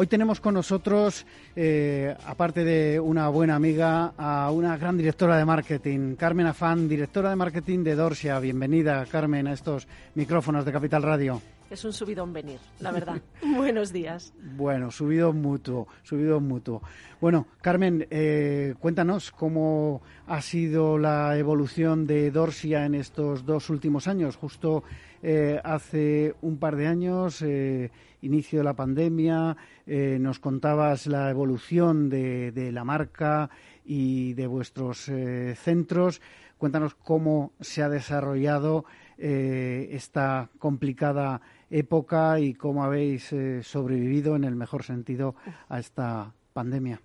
Hoy tenemos con nosotros, eh, aparte de una buena amiga, a una gran directora de marketing, Carmen Afán, directora de marketing de Dorsia. Bienvenida, Carmen, a estos micrófonos de Capital Radio. Es un subidón venir, la verdad. Buenos días. Bueno, subido mutuo, subido mutuo. Bueno, Carmen, eh, cuéntanos cómo ha sido la evolución de Dorsia en estos dos últimos años. Justo eh, hace un par de años, eh, inicio de la pandemia, nos contabas la evolución de, la marca y de vuestros centros. Cuéntanos cómo se ha desarrollado esta complicada época y cómo habéis eh, sobrevivido en el mejor sentido a esta pandemia.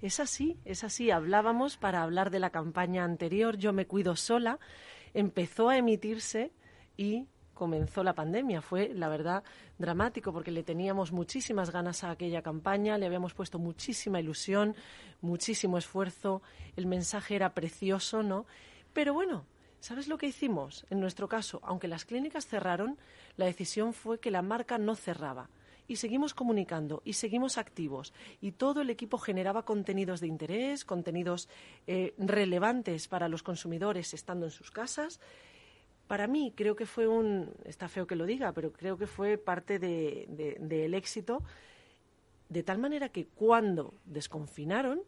Es así, es así. Hablábamos para hablar de la campaña anterior, Yo me cuido sola, empezó a emitirse y comenzó la pandemia. Fue, la verdad, dramático porque le teníamos muchísimas ganas a aquella campaña, le habíamos puesto muchísima ilusión, muchísimo esfuerzo, el mensaje era precioso, ¿no? Pero bueno, ¿Sabes lo que hicimos? En nuestro caso, aunque las clínicas cerraron, la decisión fue que la marca no cerraba. Y seguimos comunicando y seguimos activos. Y todo el equipo generaba contenidos de interés, contenidos eh, relevantes para los consumidores estando en sus casas. Para mí creo que fue un, está feo que lo diga, pero creo que fue parte del éxito, de tal manera que cuando desconfinaron,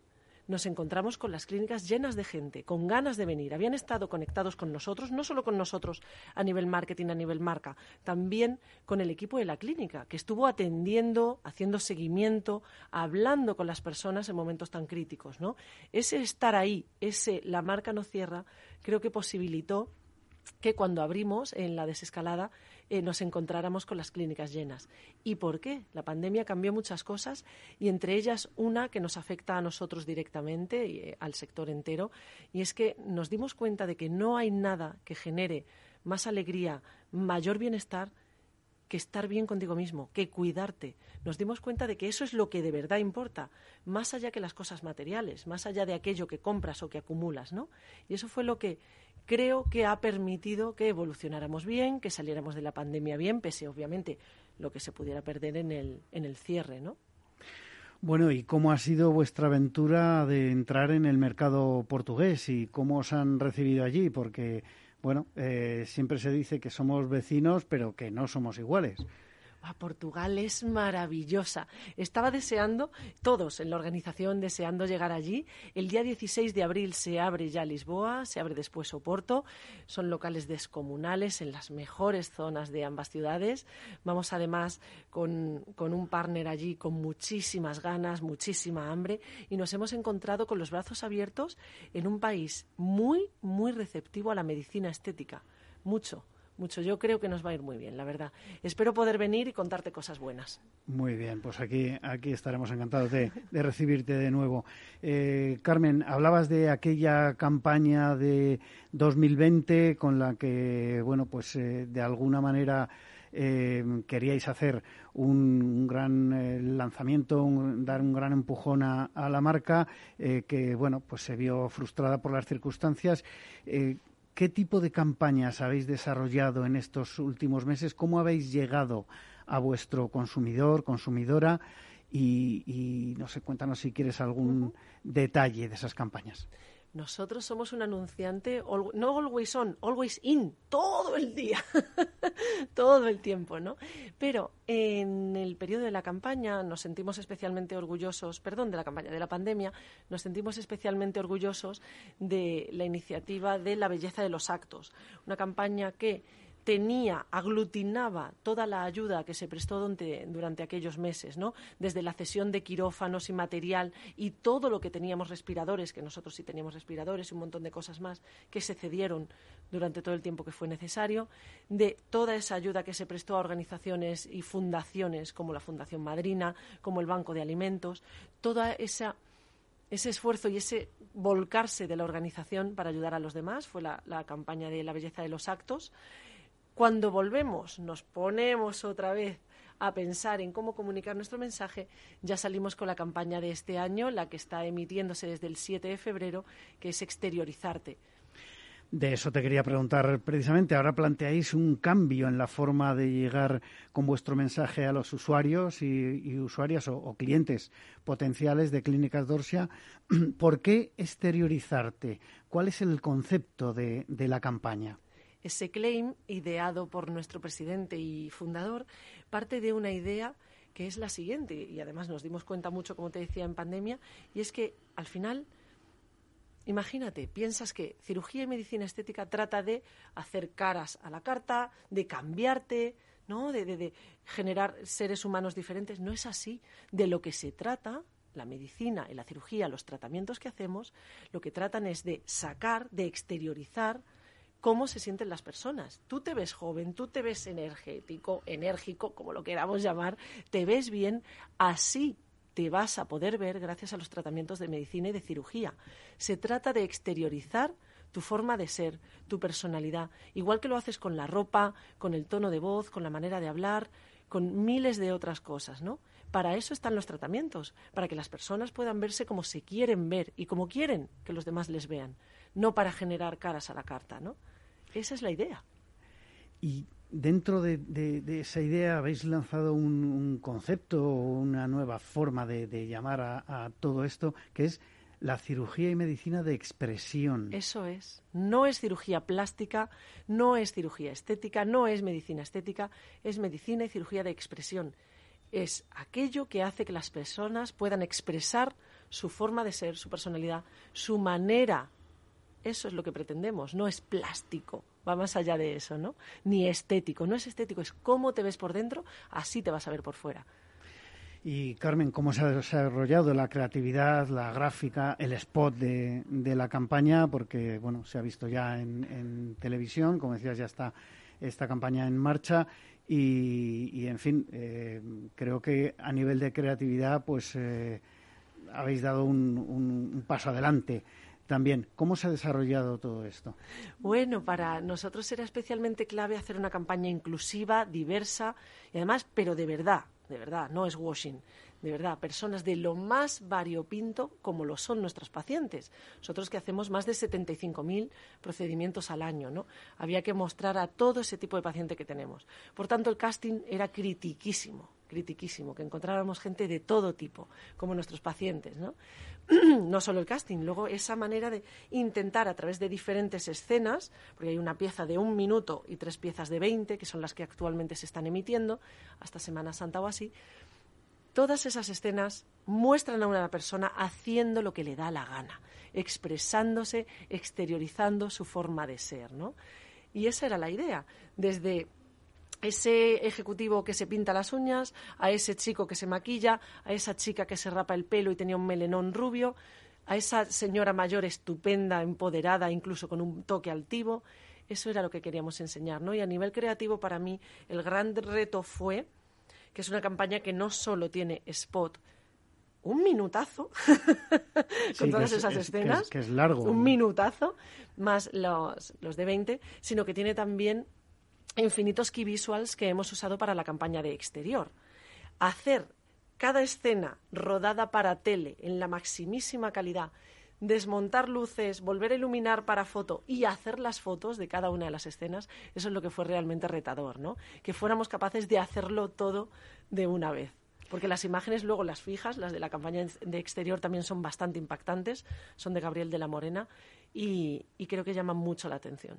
nos encontramos con las clínicas llenas de gente, con ganas de venir. Habían estado conectados con nosotros, no solo con nosotros a nivel marketing, a nivel marca, también con el equipo de la clínica, que estuvo atendiendo, haciendo seguimiento, hablando con las personas en momentos tan críticos. ¿no? Ese estar ahí, ese la marca no cierra, creo que posibilitó que cuando abrimos en la desescalada eh, nos encontráramos con las clínicas llenas. ¿Y por qué? La pandemia cambió muchas cosas y entre ellas una que nos afecta a nosotros directamente y eh, al sector entero, y es que nos dimos cuenta de que no hay nada que genere más alegría, mayor bienestar que estar bien contigo mismo, que cuidarte. Nos dimos cuenta de que eso es lo que de verdad importa, más allá que las cosas materiales, más allá de aquello que compras o que acumulas, ¿no? Y eso fue lo que creo que ha permitido que evolucionáramos bien, que saliéramos de la pandemia bien, pese obviamente lo que se pudiera perder en el, en el cierre, ¿no? Bueno, ¿y cómo ha sido vuestra aventura de entrar en el mercado portugués y cómo os han recibido allí? Porque bueno, eh, siempre se dice que somos vecinos, pero que no somos iguales. Ah, Portugal es maravillosa. Estaba deseando, todos en la organización deseando llegar allí. El día 16 de abril se abre ya Lisboa, se abre después Oporto. Son locales descomunales en las mejores zonas de ambas ciudades. Vamos además con, con un partner allí con muchísimas ganas, muchísima hambre y nos hemos encontrado con los brazos abiertos en un país muy, muy receptivo a la medicina estética. Mucho mucho. Yo creo que nos va a ir muy bien, la verdad. Espero poder venir y contarte cosas buenas. Muy bien, pues aquí, aquí estaremos encantados de, recibirte de nuevo. Eh, Carmen, hablabas de aquella campaña de 2020 con la que, bueno, pues eh, de alguna manera eh, queríais hacer un, gran lanzamiento, dar un gran empujón a la marca, que, bueno, pues se vio frustrada por las circunstancias. ¿Qué tipo de campañas habéis desarrollado en estos últimos meses? ¿Cómo habéis llegado a vuestro consumidor, consumidora? Y, no sé, cuéntanos si quieres algún detalle de esas campañas. Nosotros somos un anunciante, no always on, always in, todo el día, todo el tiempo, ¿no? Pero en el periodo de la campaña nos sentimos especialmente orgullosos, perdón, de la campaña, de la pandemia, nos sentimos especialmente orgullosos de la iniciativa de la belleza de los actos, una campaña que tenía, aglutinaba toda la ayuda que se prestó durante, aquellos meses, ¿no? Desde la cesión de quirófanos y material y todo lo que teníamos respiradores, que nosotros sí teníamos respiradores y un montón de cosas más que se cedieron durante todo el tiempo que fue necesario, de toda esa ayuda que se prestó a organizaciones y fundaciones como la Fundación Madrina, como el Banco de Alimentos, esa ese esfuerzo y ese volcarse de la organización para ayudar a los demás, fue la, campaña de la belleza de los actos. Cuando volvemos, nos ponemos otra vez a pensar en cómo comunicar nuestro mensaje, ya salimos con la campaña de este año, la que está emitiéndose desde el 7 de febrero, que es exteriorizarte. De eso te quería preguntar precisamente. Ahora planteáis un cambio en la forma de llegar con vuestro mensaje a los usuarios y, usuarias o, clientes potenciales de Clínicas Dorsia. ¿Por qué exteriorizarte? ¿Cuál es el concepto de, de la campaña? Ese claim, ideado por nuestro presidente y fundador, parte de una idea que es la siguiente, y además nos dimos cuenta mucho, como te decía, en pandemia, y es que al final Imagínate, piensas que cirugía y medicina estética trata de hacer caras a la carta, de cambiarte, ¿no? De, de, generar seres humanos diferentes. No es así. De lo que se trata, la medicina y la cirugía, los tratamientos que hacemos, lo que tratan es de sacar, de exteriorizar cómo se sienten las personas. Tú te ves joven, tú te ves energético, enérgico, como lo queramos llamar, te ves bien, así te vas a poder ver gracias a los tratamientos de medicina y de cirugía. Se trata de exteriorizar tu forma de ser, tu personalidad, igual que lo haces con la ropa, con el tono de voz, con la manera de hablar, con miles de otras cosas, ¿no? Para eso están los tratamientos, para que las personas puedan verse como se quieren ver y como quieren que los demás les vean, no para generar caras a la carta, ¿no? Esa es la idea. Y Dentro de, esa idea habéis lanzado un, concepto o una nueva forma de, llamar a, todo esto, que es la cirugía y medicina de expresión. Eso es. No es cirugía plástica, no es cirugía estética, no es medicina estética, es medicina y cirugía de expresión. Es aquello que hace que las personas puedan expresar su forma de ser, su personalidad, su manera. Eso es lo que pretendemos, no es plástico va más allá de eso, ¿no? Ni estético, no es estético, es cómo te ves por dentro, así te vas a ver por fuera. Y Carmen, ¿cómo se ha desarrollado la creatividad, la gráfica, el spot de, la campaña? Porque, bueno, se ha visto ya en, televisión, como decías, ya está esta campaña en marcha y, en fin, eh, creo que a nivel de creatividad, pues eh, habéis dado un paso adelante también. ¿Cómo se ha desarrollado todo esto? Bueno, para nosotros era especialmente clave hacer una campaña inclusiva, diversa y además, pero de verdad, de verdad, no es washing, de verdad, personas de lo más variopinto como lo son nuestros pacientes. Nosotros que hacemos más de 75.000 procedimientos al año, ¿no? Había que mostrar a todo ese tipo de paciente que tenemos. Por tanto, el casting era critiquísimo, critiquísimo, que encontráramos gente de todo tipo, como nuestros pacientes, ¿no? no solo el casting, luego esa manera de intentar a través de diferentes escenas, porque hay una pieza de un minuto y tres piezas de 20, que son las que actualmente se están emitiendo, hasta Semana Santa o así, todas esas escenas muestran a una persona haciendo lo que le da la gana, expresándose, exteriorizando su forma de ser, ¿no? Y esa era la idea, desde ese ejecutivo que se pinta las uñas, a ese chico que se maquilla, a esa chica que se rapa el pelo y tenía un melenón rubio, a esa señora mayor estupenda, empoderada, incluso con un toque altivo. Eso era lo que queríamos enseñar, ¿no? Y a nivel creativo, para mí, el gran reto fue que es una campaña que no solo tiene spot, un minutazo con todas esas escenas, que es, largo, un minutazo, más los, los de 20, sino que tiene también infinitos key visuals que hemos usado para la campaña de exterior. Hacer cada escena rodada para tele en la maximísima calidad, desmontar luces, volver a iluminar para foto y hacer las fotos de cada una de las escenas, eso es lo que fue realmente retador, ¿no? Que fuéramos capaces de hacerlo todo de una vez. Porque las imágenes, luego las fijas, las de la campaña de exterior también son bastante impactantes, son de Gabriel de la Morena y, creo que llaman mucho la atención.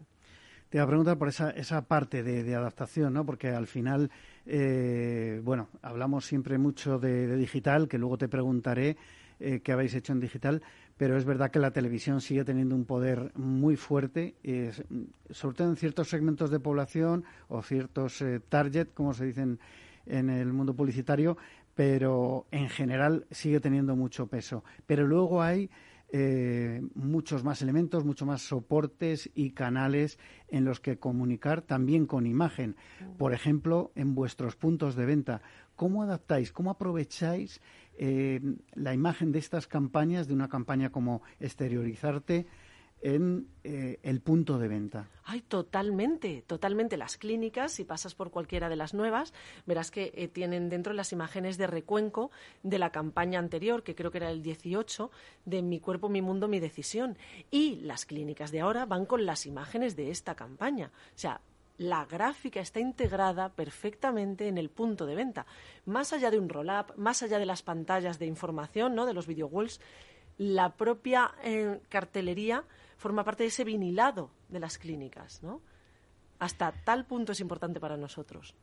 Te iba a preguntar por esa, esa parte de, adaptación, ¿no? Porque al final, eh, bueno, hablamos siempre mucho de, digital, que luego te preguntaré eh, qué habéis hecho en digital, pero es verdad que la televisión sigue teniendo un poder muy fuerte, sobre todo en ciertos segmentos de población o ciertos eh, target, como se dicen en el mundo publicitario, pero en general sigue teniendo mucho peso. Pero luego hay eh, muchos más elementos, muchos más soportes y canales en los que comunicar también con imagen. Por ejemplo, en vuestros puntos de venta. ¿Cómo adaptáis, cómo aprovecháis la imagen de estas campañas, de una campaña como exteriorizarte, en eh, el punto de venta. Ay, totalmente, totalmente. Las clínicas, si pasas por cualquiera de las nuevas, verás que eh, tienen dentro las imágenes de recuenco de la campaña anterior, que creo que era el 18, de Mi cuerpo, mi mundo, mi decisión. Y las clínicas de ahora van con las imágenes de esta campaña. O sea, la gráfica está integrada perfectamente en el punto de venta. Más allá de un roll-up, más allá de las pantallas de información, ¿no? de los video walls, la propia eh, cartelería forma parte de ese vinilado de las clínicas, ¿no? Hasta tal punto es importante para nosotros.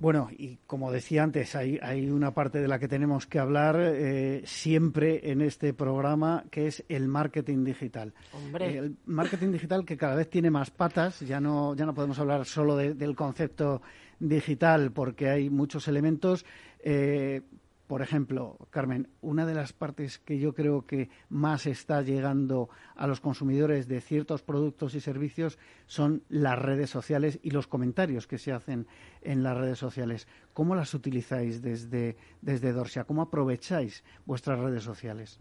Bueno, y como decía antes, hay, hay una parte de la que tenemos que hablar eh, siempre en este programa, que es el marketing digital. Hombre. el marketing digital que cada vez tiene más patas, ya no, ya no podemos hablar solo del concepto digital, porque hay muchos elementos. Eh, por ejemplo, Carmen, una de las partes que yo creo que más está llegando a los consumidores de ciertos productos y servicios son las redes sociales y los comentarios que se hacen en las redes sociales. ¿Cómo las utilizáis desde, desde Dorsia? ¿Cómo aprovecháis vuestras redes sociales?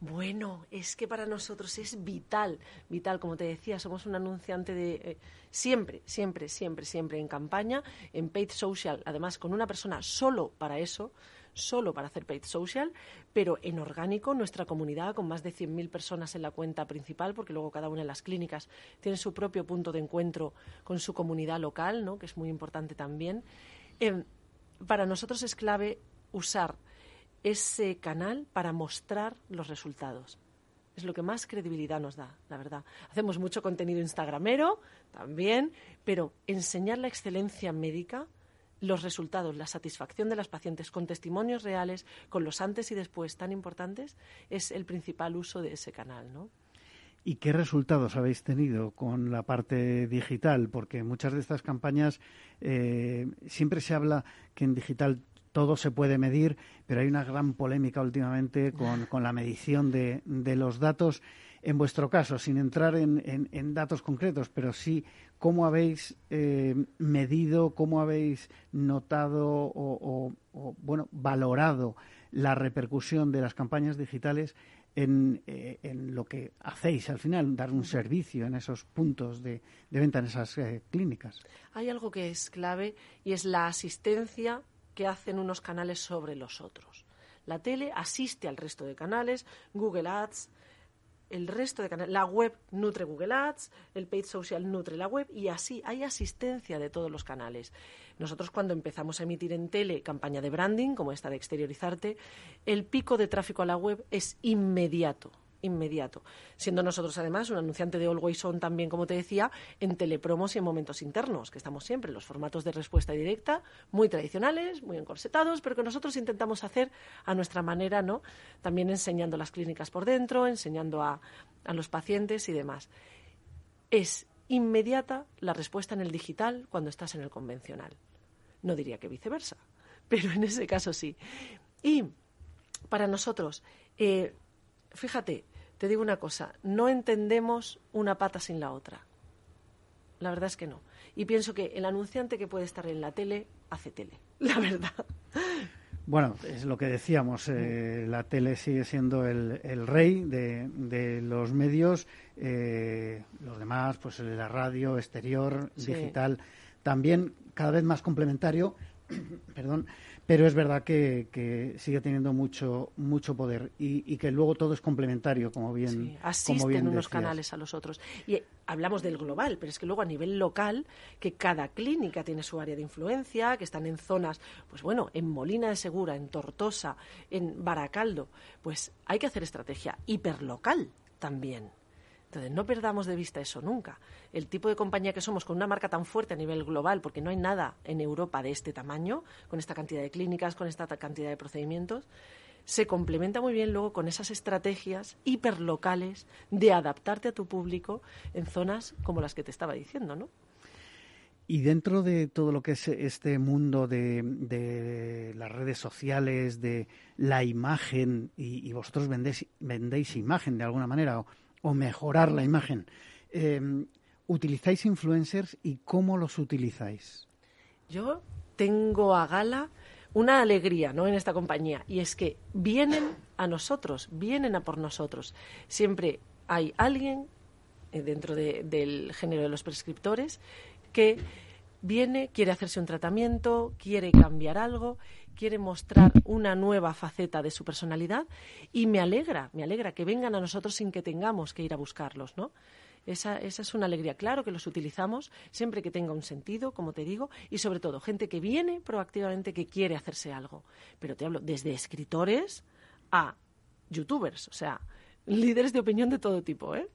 Bueno, es que para nosotros es vital, vital, como te decía, somos un anunciante de eh, siempre, siempre, siempre, siempre en campaña, en paid social, además con una persona solo para eso, solo para hacer paid social, pero en orgánico, nuestra comunidad, con más de 100.000 personas en la cuenta principal, porque luego cada una de las clínicas tiene su propio punto de encuentro con su comunidad local, ¿no? que es muy importante también. Em, para nosotros es clave usar ese canal para mostrar los resultados. Es lo que más credibilidad nos da, la verdad. Hacemos mucho contenido instagramero también, pero enseñar la excelencia médica los resultados, la satisfacción de las pacientes con testimonios reales, con los antes y después tan importantes, es el principal uso de ese canal, ¿no? ¿Y qué resultados habéis tenido con la parte digital? Porque muchas de estas campañas eh, siempre se habla que en digital todo se puede medir, pero hay una gran polémica últimamente con, la medición de, los datos. En vuestro caso, sin entrar en, datos concretos, pero sí cómo habéis eh, medido, cómo habéis notado o, bueno, valorado la repercusión de las campañas digitales en, eh, lo que hacéis al final, dar un servicio en esos puntos de, venta, en esas eh, clínicas. Hay algo que es clave y es la asistencia que hacen unos canales sobre los otros. La tele asiste al resto de canales, Google Ads, el resto de canales, la web nutre Google Ads, el paid social nutre la web y así hay asistencia de todos los canales. Nosotros cuando empezamos a emitir en tele campaña de branding, como esta de exteriorizarte, el pico de tráfico a la web es inmediato inmediato. Siendo nosotros, además, un anunciante de Always On también, como te decía, en telepromos y en momentos internos, que estamos siempre en los formatos de respuesta directa, muy tradicionales, muy encorsetados, pero que nosotros intentamos hacer a nuestra manera, ¿no? También enseñando las clínicas por dentro, enseñando a, a los pacientes y demás. Es inmediata la respuesta en el digital cuando estás en el convencional. No diría que viceversa, pero en ese caso sí. Y para nosotros, eh, fíjate, te digo una cosa, no entendemos una pata sin la otra. La verdad es que no. Y pienso que el anunciante que puede estar en la tele hace tele, la verdad. Bueno, es lo que decíamos, eh, la tele sigue siendo el, rey de, los medios, eh, los demás, pues la radio, exterior, digital, también cada vez más complementario, perdón, pero es verdad que, sigue teniendo mucho mucho poder y, que luego todo es complementario, como bien sí, asisten unos canales a los otros. Y hablamos del global, pero es que luego a nivel local, que cada clínica tiene su área de influencia, que están en zonas, pues bueno, en Molina de Segura, en Tortosa, en Baracaldo, pues hay que hacer estrategia hiperlocal también. Entonces, no perdamos de vista eso nunca. El tipo de compañía que somos con una marca tan fuerte a nivel global, porque no hay nada en Europa de este tamaño, con esta cantidad de clínicas, con esta cantidad de procedimientos, se complementa muy bien luego con esas estrategias hiperlocales de adaptarte a tu público en zonas como las que te estaba diciendo, ¿no? Y dentro de todo lo que es este mundo de, las redes sociales, de la imagen, y, vosotros vendéis, vendéis imagen de alguna manera, o mejorar la imagen. Em, ¿Utilizáis influencers y cómo los utilizáis? Yo tengo a gala una alegría ¿no? en esta compañía y es que vienen a nosotros, vienen a por nosotros. Siempre hay alguien eh, dentro del género de los prescriptores que viene, quiere hacerse un tratamiento, quiere cambiar algo, quiere mostrar una nueva faceta de su personalidad y me alegra, me alegra que vengan a nosotros sin que tengamos que ir a buscarlos, ¿no? Esa, esa, es una alegría. Claro que los utilizamos siempre que tenga un sentido, como te digo, y sobre todo gente que viene proactivamente que quiere hacerse algo. Pero te hablo desde escritores a youtubers, o sea, líderes de opinión de todo tipo, ¿eh?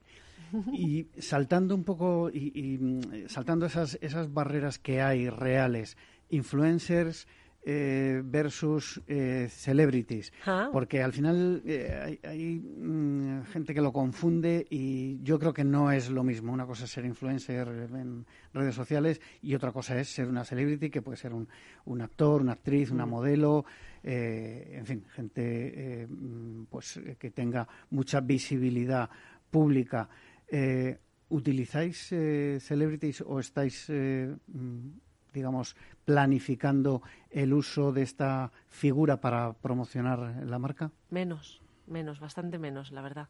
Y saltando un poco y, mm, saltando esas, esas barreras que hay reales, influencers, eh, versus eh, celebrities, ah. porque al final eh, hay, mm, gente que lo confunde y yo creo que no es lo mismo. Una cosa es ser influencer en redes sociales y otra cosa es ser una celebrity que puede ser un, un actor, una actriz, una mm. modelo, en fin, gente mm, pues que tenga mucha visibilidad pública. ¿Utilizáis celebrities o estáis digamos, planificando el uso de esta figura para promocionar la marca? Menos, menos, bastante menos, la verdad,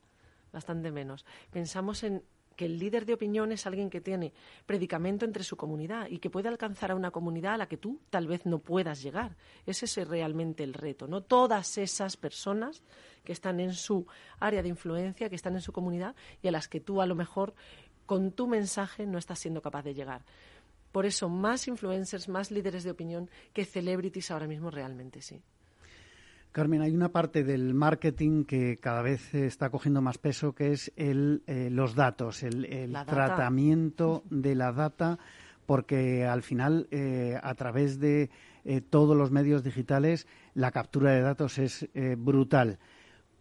bastante menos. Pensamos en que el líder de opinión es alguien que tiene predicamento entre su comunidad y que puede alcanzar a una comunidad a la que tú tal vez no puedas llegar. Ese es realmente el reto, ¿no? Todas esas personas que están en su área de influencia, que están en su comunidad y a las que tú a lo mejor con tu mensaje no estás siendo capaz de llegar. Por eso, más influencers, más líderes de opinión que celebrities ahora mismo realmente sí. Carmen, hay una parte del marketing que cada vez está cogiendo más peso, que es el, eh, los datos, el, tratamiento de la data, porque al final, eh, a través de eh, todos los medios digitales, la captura de datos es brutal.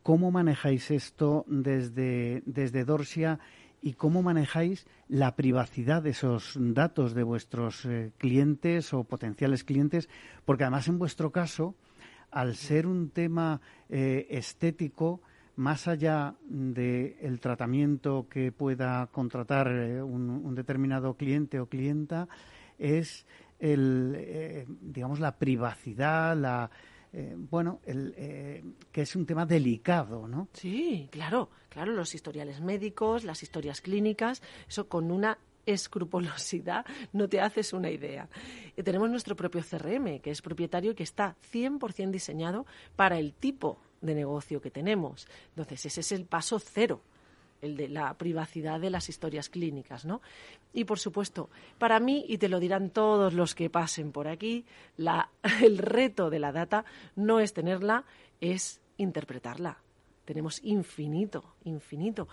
¿Cómo manejáis esto desde, desde Dorsia y cómo manejáis la privacidad de esos datos de vuestros clientes o potenciales clientes, porque además en vuestro caso, al ser un tema eh, estético, más allá del tratamiento que pueda contratar eh, un, determinado cliente o clienta, es el, digamos, la privacidad, la, eh, bueno, el, eh, que es un tema delicado, ¿no? Sí, claro, claro, los historiales médicos, las historias clínicas, eso con una escrupulosidad, no te haces una idea. Y tenemos nuestro propio CRM, que es propietario y que está 100% diseñado para el tipo de negocio que tenemos. Entonces, ese es el paso cero el de la privacidad de las historias clínicas, ¿no? Y por supuesto, para mí, y te lo dirán todos los que pasen por aquí, el reto de la data no es tenerla, es interpretarla. Tenemos infinito, infinito.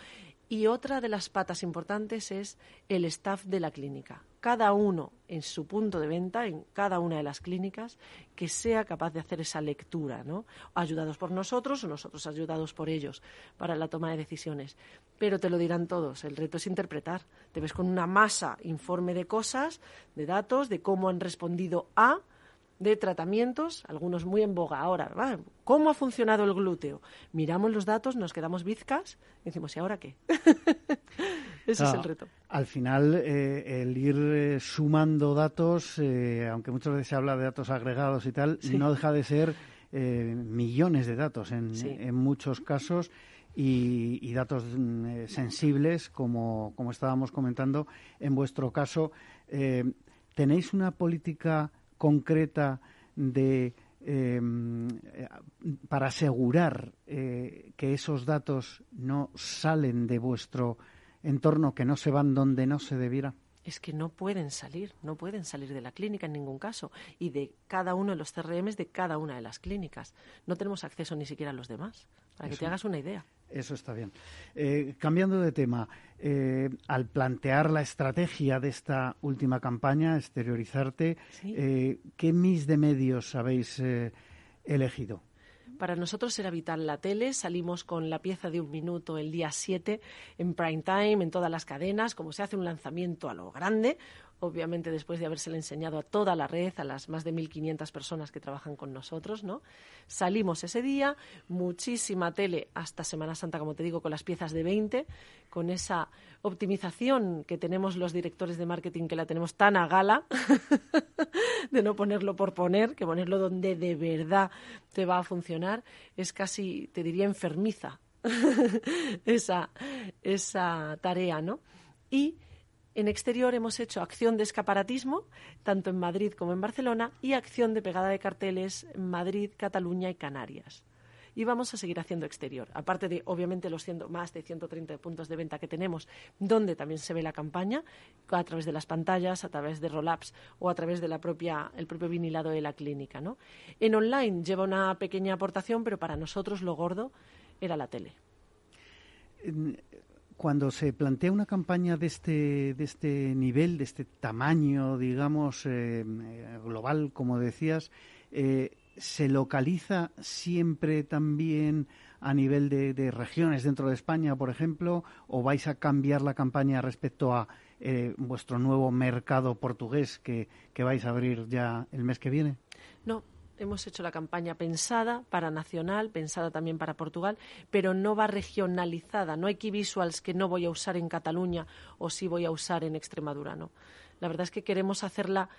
Y otra de las patas importantes es el staff de la clínica. Cada uno en su punto de venta, en cada una de las clínicas, que sea capaz de hacer esa lectura, ¿no? Ayudados por nosotros o nosotros ayudados por ellos para la toma de decisiones. Pero te lo dirán todos, el reto es interpretar. Te ves con una masa informe de cosas, de datos, de cómo han respondido a, de tratamientos, algunos muy en boga ahora. ¿Cómo ha funcionado el glúteo? Miramos los datos, nos quedamos bizcas y decimos, ¿y ahora qué? Ese es el reto. Al final, eh, el ir eh, sumando datos, eh, aunque muchas veces se habla de datos agregados y tal, no deja de ser millones de datos en, en muchos casos. Y, y, datos mm, sensibles, como, como estábamos comentando. En vuestro caso, ¿tenéis una política concreta de em, para asegurar eh, que esos datos no salen de vuestro entorno, que no se van donde no se debiera? Es que no pueden salir, no pueden salir de la clínica en ningún caso y de cada uno de los CRMs de cada una de las clínicas. No tenemos acceso ni siquiera a los demás, para que te hagas una idea. Eso está bien. Eh, cambiando de tema, eh, al plantear la estrategia de esta última campaña, exteriorizarte, eh, ¿qué mis de medios habéis elegido? Para nosotros era vital la tele. Salimos con la pieza de un minuto el día 7 en prime time, en todas las cadenas, como se hace un lanzamiento a lo grande obviamente después de habérsela enseñado a toda la red, a las más de 1.500 personas que trabajan con nosotros, ¿no? Salimos ese día, muchísima tele hasta Semana Santa, como te digo, con las piezas de 20, con esa optimización que tenemos los directores de marketing, que la tenemos tan a gala, de no ponerlo por poner, que ponerlo donde de verdad te va a funcionar, es casi, te diría, enfermiza esa, esa tarea, ¿no? Y en exterior hemos hecho acción de escaparatismo, tanto en Madrid como en Barcelona, y acción de pegada de carteles en Madrid, Cataluña y Canarias. Y vamos a seguir haciendo exterior, aparte de, obviamente, los más de 130 puntos de venta que tenemos, donde también se ve la campaña, a través de las pantallas, a través de roll-ups o a través del propio vinilado de la clínica. ¿no? En online lleva una pequeña aportación, pero para nosotros lo gordo era la tele cuando se plantea una campaña de este, de este nivel, de este tamaño, digamos, eh, global, como decías, eh, ¿se localiza siempre también a nivel de, regiones dentro de España, por ejemplo, o vais a cambiar la campaña respecto a eh, vuestro nuevo mercado portugués que, que vais a abrir ya el mes que viene? No, hemos hecho la campaña pensada para nacional, pensada también para Portugal, pero no va regionalizada. No hay key visuals que no voy a usar en Cataluña o sí voy a usar en Extremadura, no. La verdad es que queremos hacerla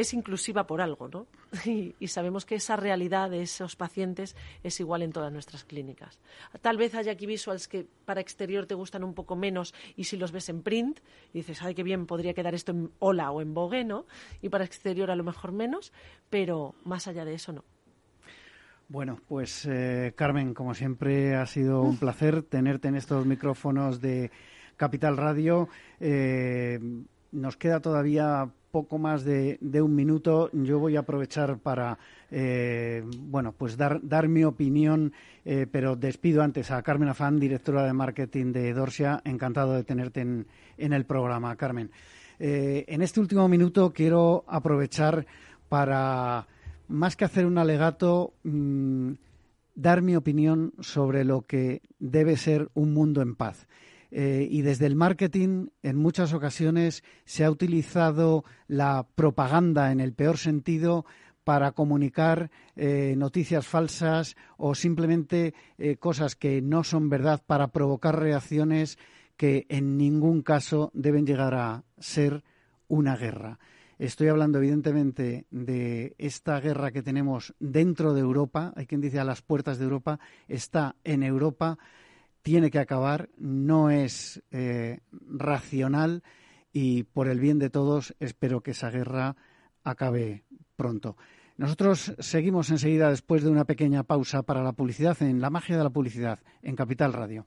es inclusiva por algo, ¿no? Y, sabemos que esa realidad de esos pacientes es igual en todas nuestras clínicas. Tal vez haya aquí visuals que para exterior te gustan un poco menos y si los ves en print dices, ay, qué bien, podría quedar esto en hola o en vogue, ¿no? Y para exterior a lo mejor menos, pero más allá de eso no. Bueno, pues eh, Carmen, como siempre ha sido un placer tenerte en estos micrófonos de Capital Radio. Eh, nos queda todavía poco más de, un minuto. Yo voy a aprovechar para, eh, bueno, pues dar, mi opinión, eh, pero despido antes a Carmen Afán, directora de marketing de Dorsia. Encantado de tenerte en, en el programa, Carmen. Eh, en este último minuto quiero aprovechar para, más que hacer un alegato, mm, dar mi opinión sobre lo que debe ser un mundo en paz. Eh, y desde el marketing en muchas ocasiones se ha utilizado la propaganda en el peor sentido para comunicar eh, noticias falsas o simplemente eh, cosas que no son verdad para provocar reacciones que en ningún caso deben llegar a ser una guerra. Estoy hablando, evidentemente, de esta guerra que tenemos dentro de Europa. Hay quien dice a las puertas de Europa. Está en Europa tiene que acabar, no es eh, racional y por el bien de todos espero que esa guerra acabe pronto. Nosotros seguimos enseguida después de una pequeña pausa para la publicidad en La magia de la publicidad en Capital Radio.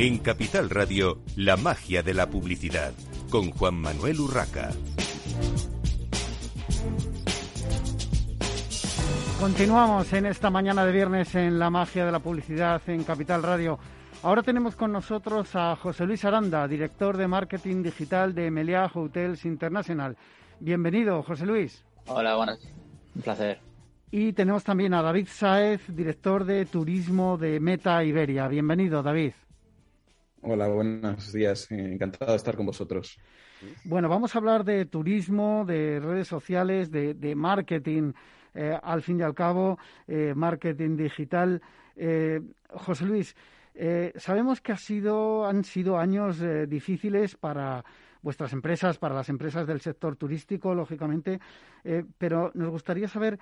En Capital Radio, la magia de la publicidad, con Juan Manuel Urraca. Continuamos en esta mañana de viernes en la magia de la publicidad en Capital Radio. Ahora tenemos con nosotros a José Luis Aranda, director de marketing digital de Meliá Hotels International. Bienvenido, José Luis. Hola, buenas. Un placer. Y tenemos también a David Saez, director de turismo de Meta Iberia. Bienvenido, David. Hola, buenos días. Encantado de estar con vosotros. Bueno, vamos a hablar de turismo, de redes sociales, de, marketing, eh, al fin y al cabo, eh, marketing digital. Eh, José Luis, eh, sabemos que ha sido, han sido años eh, difíciles para vuestras empresas, para las empresas del sector turístico, lógicamente, pero nos gustaría saber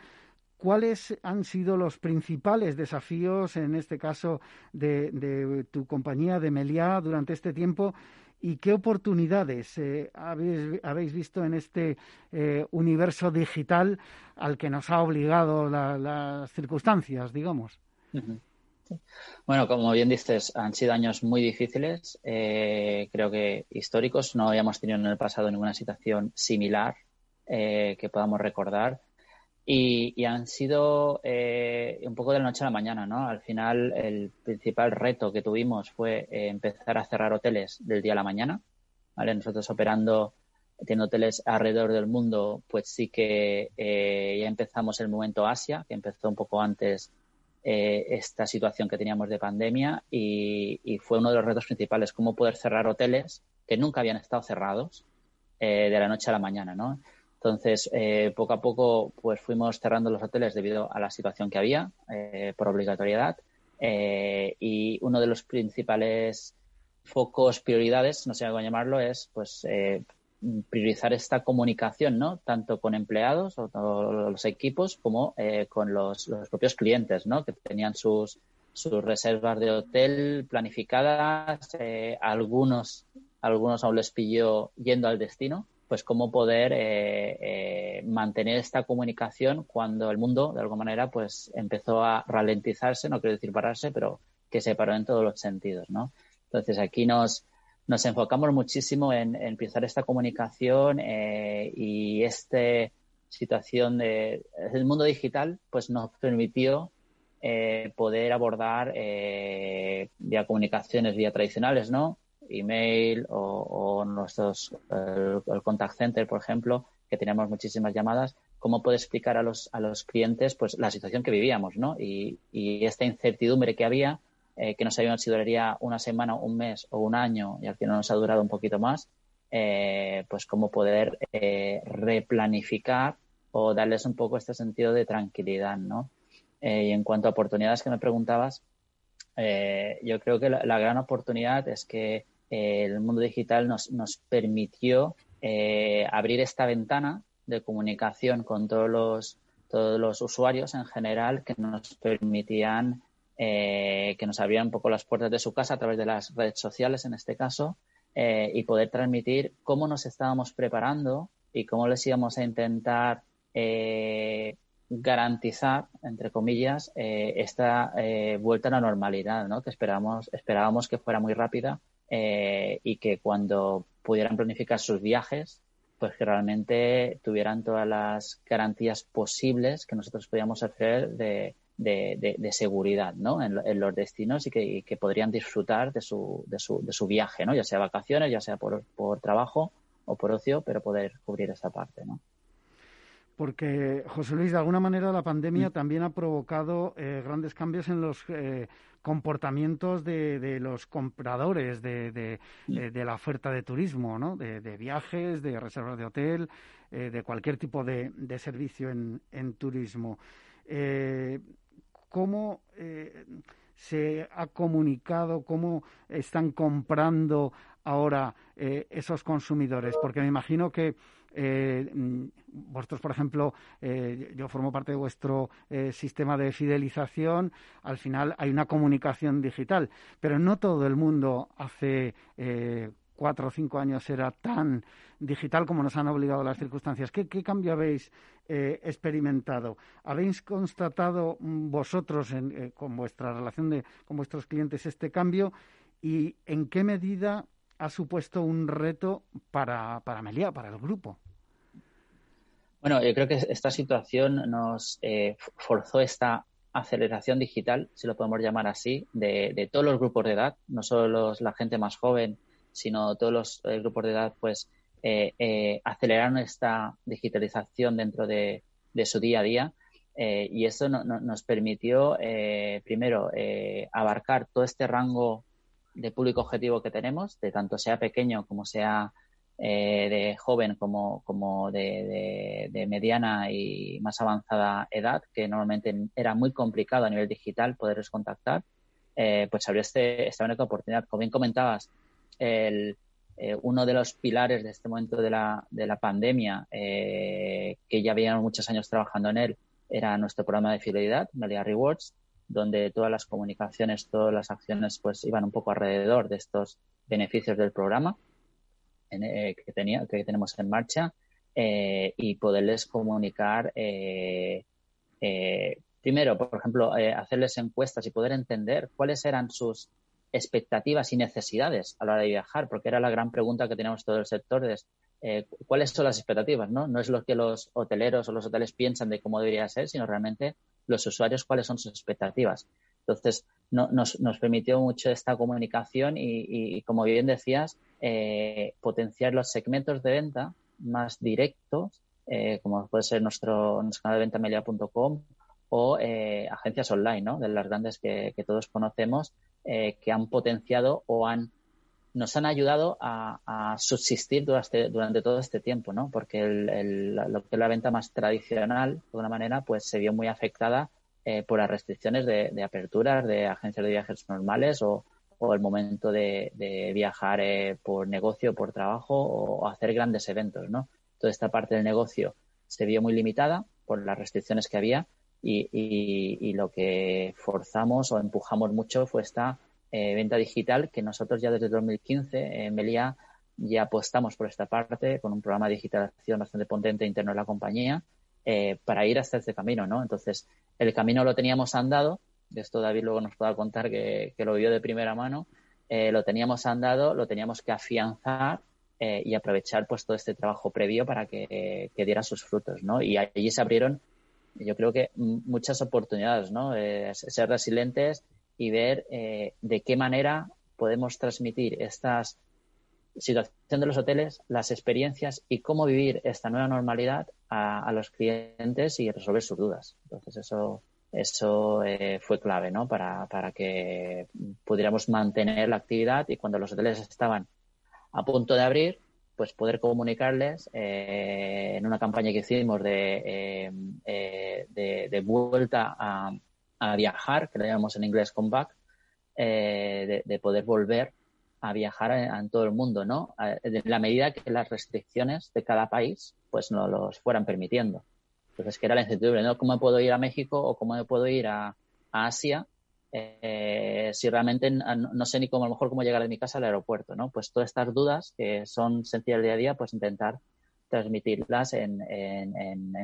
cuáles han sido los principales desafíos, en este caso, de, tu compañía, de Meliá, durante este tiempo y qué oportunidades habéis, visto en este universo digital al que nos ha obligado las circunstancias, digamos. Bueno, como bien dices, han sido años muy difíciles, eh, creo que históricos. No habíamos tenido en el pasado ninguna situación similar eh, que podamos recordar. Y, han sido eh, un poco de la noche a la mañana, ¿no? Al final, el principal reto que tuvimos fue empezar a cerrar hoteles del día a la mañana, ¿vale? Nosotros operando, teniendo hoteles alrededor del mundo, pues sí que ya empezamos el momento Asia, que empezó un poco antes eh, esta situación que teníamos de pandemia y, fue uno de los retos principales, cómo poder cerrar hoteles que nunca habían estado cerrados eh, de la noche a la mañana, ¿no? Entonces, eh, poco a poco, pues fuimos cerrando los hoteles debido a la situación que había por obligatoriedad y uno de los principales focos, prioridades, no sé cómo llamarlo, es pues priorizar esta comunicación, ¿no? Tanto con empleados o, los equipos como eh, con los, propios clientes, ¿no? Que tenían sus, sus reservas de hotel planificadas, eh, algunos, algunos aún les pilló yendo al destino, pues cómo poder eh, mantener esta comunicación cuando el mundo, de alguna manera, pues empezó a ralentizarse, no quiero decir pararse, pero que se paró en todos los sentidos, ¿no? Entonces aquí nos, nos enfocamos muchísimo en, empezar esta comunicación eh, y esta situación de el mundo digital pues nos permitió eh, poder abordar eh, vía comunicaciones vía tradicionales no email o, nuestros el, contact center por ejemplo que teníamos muchísimas llamadas cómo poder explicar a los a los clientes pues la situación que vivíamos no y, y esta incertidumbre que había eh, que no sabíamos si duraría una semana, un mes o un año y al final nos ha durado un poquito más, eh, pues cómo poder eh, replanificar o darles un poco este sentido de tranquilidad, ¿no? y en cuanto a oportunidades que me preguntabas, yo creo que la, gran oportunidad es que el mundo digital nos, nos permitió abrir esta ventana de comunicación con todos los, todos los usuarios en general que nos permitían eh, que nos abrían un poco las puertas de su casa a través de las redes sociales, en este caso, eh, y poder transmitir cómo nos estábamos preparando y cómo les íbamos a intentar eh, garantizar, entre comillas, esta vuelta a la normalidad, ¿no? que esperábamos, esperábamos que fuera muy rápida y que cuando pudieran planificar sus viajes, pues que realmente tuvieran todas las garantías posibles que nosotros podíamos hacer de, de, seguridad ¿no? en, los destinos y que, podrían disfrutar de su, de, su, de su viaje, ¿no? ya sea vacaciones, ya sea por, por trabajo o por ocio, pero poder cubrir esa parte. ¿no? Porque José Luis, de alguna manera la pandemia mm. también ha provocado eh, grandes cambios en los eh, comportamientos de, los compradores de, de, mm. eh, de, la oferta de turismo, ¿no? de, viajes, de reservas de hotel, de cualquier tipo de, servicio en, en turismo cómo eh, se ha comunicado, cómo están comprando ahora eh, esos consumidores, porque me imagino que eh, mm, vosotros, por ejemplo, yo formo parte de vuestro sistema de fidelización, al final hay una comunicación digital, pero no todo el mundo hace cuatro o cinco años era tan digital como nos han obligado las circunstancias. ¿Qué, cambio habéis eh, experimentado? ¿Habéis constatado vosotros eh, con vuestra relación de, con vuestros clientes este cambio? y en qué medida ha supuesto un reto para, para Melia, para el grupo. Bueno, yo creo que esta situación nos eh, forzó esta aceleración digital, si lo podemos llamar así, de, todos los grupos de edad, no solo la gente más joven, sino todos los eh, grupos de edad, pues eh, aceleraron esta digitalización dentro de, su día a día. y eso nos permitió, primero, abarcar todo este rango de público objetivo que tenemos, de tanto sea pequeño como sea eh, de joven como, como de, mediana y más avanzada edad, que normalmente era muy complicado a nivel digital poderles contactar, eh, pues abrió este, esta única oportunidad. Como bien comentabas, el, eh, uno de los pilares de este momento de la, de la pandemia, que ya habíamos muchos años trabajando en él, era nuestro programa de fidelidad, Media Rewards, donde todas las comunicaciones, todas las acciones, pues iban un poco alrededor de estos beneficios del programa eh, que, tenía, que tenemos en marcha eh, y poderles comunicar, eh, primero, por ejemplo, hacerles encuestas y poder entender cuáles eran sus expectativas y necesidades a la hora de viajar, porque era la gran pregunta que teníamos todo el sector, es cuáles son las expectativas, ¿no? No es lo que los hoteleros o los hoteles piensan de cómo debería ser, sino realmente los usuarios cuáles son sus expectativas. Entonces, nos, nos, permitió mucho esta comunicación y, como bien decías, eh, potenciar los segmentos de venta más directos, eh, como puede ser nuestro, canal de venta melia.com o eh, agencias online, ¿no? De las grandes que, todos conocemos, que han potenciado o han nos han ayudado a, subsistir durante, todo este tiempo, ¿no? Porque lo que es la venta más tradicional, de alguna manera, pues se vio muy afectada eh, por las restricciones de, aperturas de agencias de viajes normales o, el momento de, viajar eh, por negocio, por trabajo o hacer grandes eventos, ¿no? Toda esta parte del negocio se vio muy limitada por las restricciones que había y, lo que forzamos o empujamos mucho fue esta eh, venta digital que nosotros ya desde 2015 en Melia ya apostamos por esta parte con un programa de digitalización bastante potente interno de la compañía eh, para ir hasta este camino, ¿no? Entonces, el camino lo teníamos andado, esto David luego nos pueda contar que, lo vio de primera mano, eh, lo teníamos andado, lo teníamos que afianzar eh, y aprovechar pues todo este trabajo previo para que, diera sus frutos, ¿no? Y allí se abrieron, yo creo que muchas oportunidades, ¿no? ser resilientes y ver de qué manera podemos transmitir estas situación de los hoteles, las experiencias y cómo vivir esta nueva normalidad a, los clientes y resolver sus dudas. Entonces eso eso eh, fue clave ¿no? para, para que pudiéramos mantener la actividad y cuando los hoteles estaban a punto de abrir, pues poder comunicarles eh, en una campaña que hicimos de, eh, de, vuelta a, viajar, que le llamamos en inglés comeback, de, de poder volver a viajar en, todo el mundo, ¿no? En la medida que las restricciones de cada país pues no los fueran permitiendo. Entonces, que era la incertidumbre, ¿no? ¿Cómo puedo ir a México o cómo puedo ir a, Asia eh, si realmente no, sé ni cómo, a lo mejor cómo llegar de mi casa al aeropuerto, ¿no? Pues todas estas dudas que son sencillas día a día, pues intentar transmitirlas en,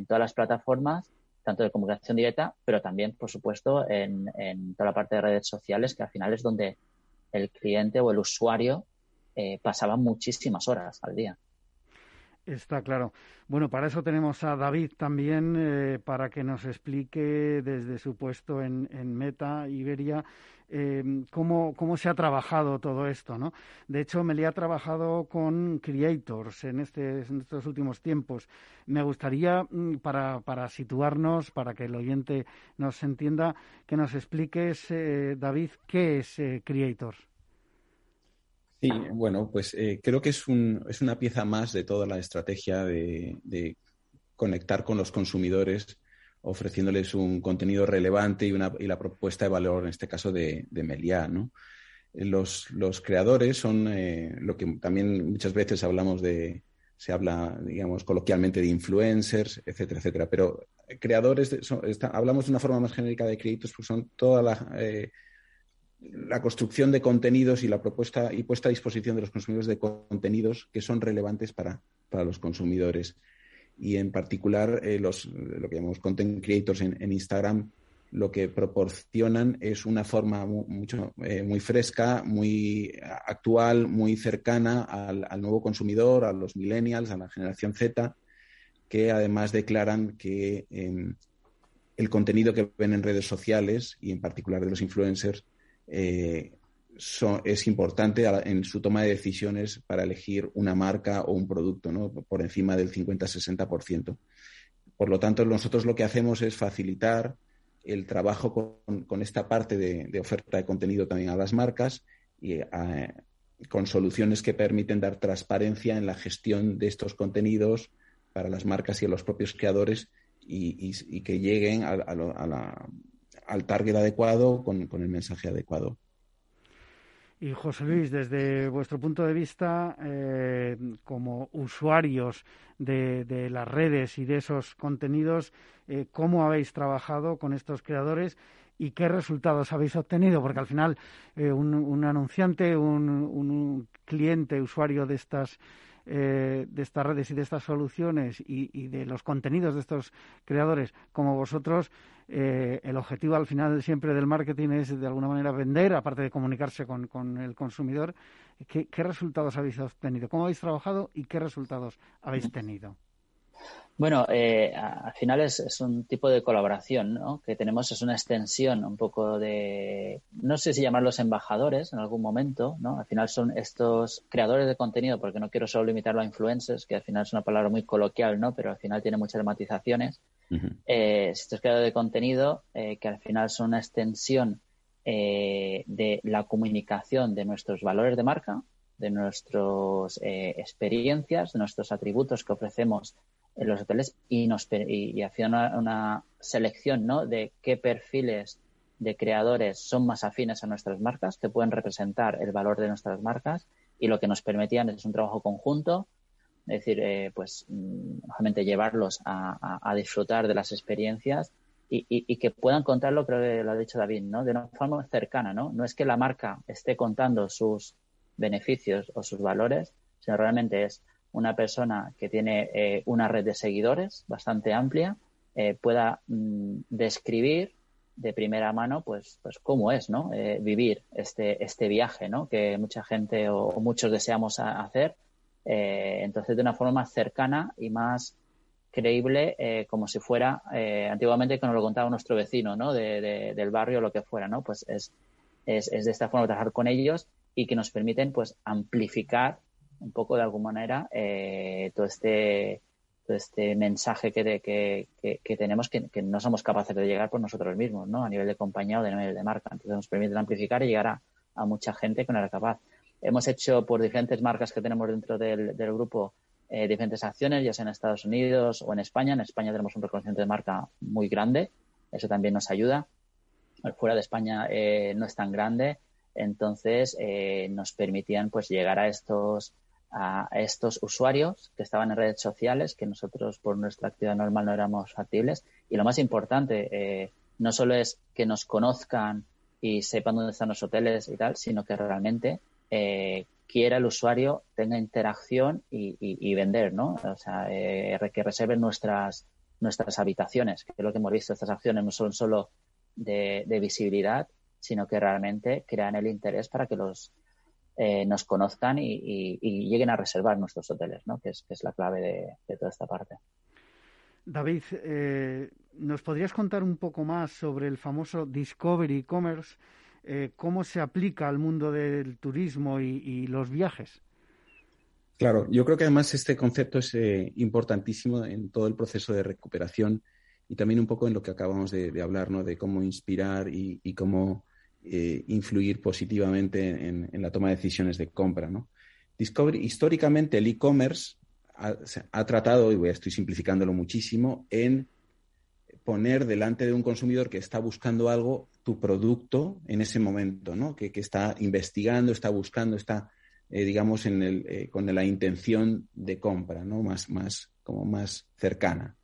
todas las plataformas, tanto de comunicación directa, pero también, por supuesto, en, en toda la parte de redes sociales, que al final es donde el cliente o el usuario eh, pasaba muchísimas horas al día. Está claro. Bueno, para eso tenemos a David también, eh, para que nos explique desde su puesto en, Meta Iberia eh, cómo, cómo, se ha trabajado todo esto, ¿no? De hecho, me le ha trabajado con creators en, este, en estos últimos tiempos. Me gustaría, mm, para, para situarnos, para que el oyente nos entienda, que nos expliques, eh, David, qué es creators. Sí, bueno, pues eh, creo que es, un, es una pieza más de toda la estrategia de, conectar con los consumidores, ofreciéndoles un contenido relevante y, una, y la propuesta de valor, en este caso de, de Meliá, ¿no? Eh, los, los, creadores son eh, lo que también muchas veces hablamos de, se habla, digamos, coloquialmente de influencers, etcétera, etcétera. Pero creadores, hablamos de una forma más genérica de créditos, pues son toda la la construcción de contenidos y la propuesta y puesta a disposición de los consumidores de contenidos que son relevantes para, los consumidores. Y en particular, eh, los, lo que llamamos content creators en, Instagram lo que proporcionan es una forma mucho, eh, muy fresca, muy actual, muy cercana al, nuevo consumidor, a los millennials, a la generación Z, que además declaran que em, el contenido que ven en redes sociales y en particular de los influencers eh, es importante en su toma de decisiones para elegir una marca o un producto, ¿no? por encima del 50-60%. Por lo tanto, nosotros lo que hacemos es facilitar el trabajo con, esta parte de, oferta de contenido también a las marcas y eh, con soluciones que permiten dar transparencia en la gestión de estos contenidos para las marcas y a los propios creadores y, que lleguen al target adecuado con, el mensaje adecuado. Y José Luis, desde vuestro punto de vista, eh, como usuarios de, las redes y de esos contenidos, eh, ¿cómo habéis trabajado con estos creadores y qué resultados habéis obtenido? Porque al final eh, un, anunciante, un, cliente, usuario de estas de estas redes y de estas soluciones y, de los contenidos de estos creadores como vosotros, eh, el objetivo al final siempre del marketing es de alguna manera vender, aparte de comunicarse con, el consumidor. ¿Qué, resultados habéis obtenido? ¿Cómo habéis trabajado y qué resultados habéis tenido? Bueno, eh, al final es, un tipo de colaboración ¿no? que tenemos, es una extensión un poco de, no sé si llamarlos embajadores en algún momento, ¿no? Al final son estos creadores de contenido, porque no quiero solo limitarlo a influencers, que al final es una palabra muy coloquial, ¿no? Pero al final tiene muchas matizaciones eh, estos creadores de contenido eh, que al final son una extensión eh, de la comunicación de nuestros valores de marca, de nuestras experiencias, de nuestros atributos que ofrecemos en los hoteles y, nos, y, una, selección ¿no? de qué perfiles de creadores son más afines a nuestras marcas, que pueden representar el valor de nuestras marcas y lo que nos permitían es un trabajo conjunto es decir, eh, pues, obviamente mm, llevarlos a, disfrutar de las experiencias y, que puedan contarlo, creo que lo ha dicho David, ¿no? De una forma cercana, ¿no? No es que la marca esté contando sus beneficios o sus valores, sino realmente es una persona que tiene eh, una red de seguidores bastante amplia, eh, pueda mm, describir de primera mano, pues, pues cómo es, ¿no? vivir este, este viaje, ¿no? Que mucha gente o muchos deseamos hacer eh, entonces, de una forma más cercana y más creíble, eh, como si fuera eh, antiguamente que nos lo contaba nuestro vecino, ¿no? De, del barrio o lo que fuera, ¿no? Pues es, es, es, de esta forma trabajar con ellos y que nos permiten, pues, amplificar un poco de alguna manera todo este todo este mensaje que, que, que, tenemos que, no somos capaces de llegar por nosotros mismos, ¿no? A nivel de compañía o de nivel de marca. Entonces nos permiten amplificar y llegar a, a mucha gente que no era capaz. Hemos hecho por diferentes marcas que tenemos dentro del, grupo eh, diferentes acciones, ya sea en Estados Unidos o en España. En España tenemos un reconocimiento de marca muy grande, eso también nos ayuda. Fuera de España eh, no es tan grande, entonces eh, nos permitían pues llegar a estos a estos usuarios que estaban en redes sociales, que nosotros por nuestra actividad normal no éramos factibles. Y lo más importante, no solo es que nos conozcan y sepan dónde están los hoteles y tal, sino que realmente eh, quiera el usuario tenga interacción y, vender, ¿no? O sea, eh, que reserven nuestras, nuestras habitaciones, que es lo que hemos visto, estas acciones no son solo de, visibilidad, sino que realmente crean el interés para que los eh, nos conozcan y, lleguen a reservar nuestros hoteles, ¿no? Que es, que es la clave de, de toda esta parte. David, ¿nos podrías contar un poco más sobre el famoso Discovery Commerce? Eh, cómo se aplica al mundo del turismo y, los viajes. Claro, yo creo que además este concepto es eh, importantísimo en todo el proceso de recuperación y también un poco en lo que acabamos de, hablar, ¿no? De cómo inspirar y, cómo eh, influir positivamente en, la toma de decisiones de compra, ¿no? Discovery, históricamente el e-commerce ha, tratado, y estoy simplificándolo muchísimo, en poner delante de un consumidor que está buscando algo tu producto en ese momento, ¿no? Que, está investigando, está buscando, está, eh, digamos, en el, eh, con la intención de compra, ¿no? Más, más, como más cercana.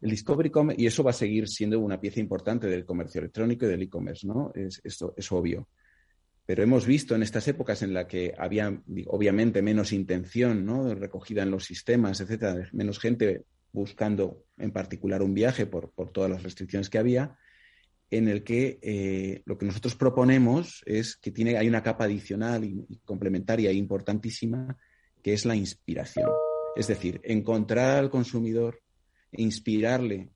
El Discovery Commerce, y eso va a seguir siendo una pieza importante del comercio electrónico y del e-commerce, ¿no? Es, esto es obvio. Pero hemos visto en estas épocas en las que había, obviamente, menos intención, ¿no? Recogida en los sistemas, etcétera, menos gente buscando en particular un viaje por, por todas las restricciones que había, en el que eh, lo que nosotros proponemos es que tiene, hay una capa adicional y, complementaria e importantísima, que es la inspiración. Es decir, encontrar al consumidor, inspirarle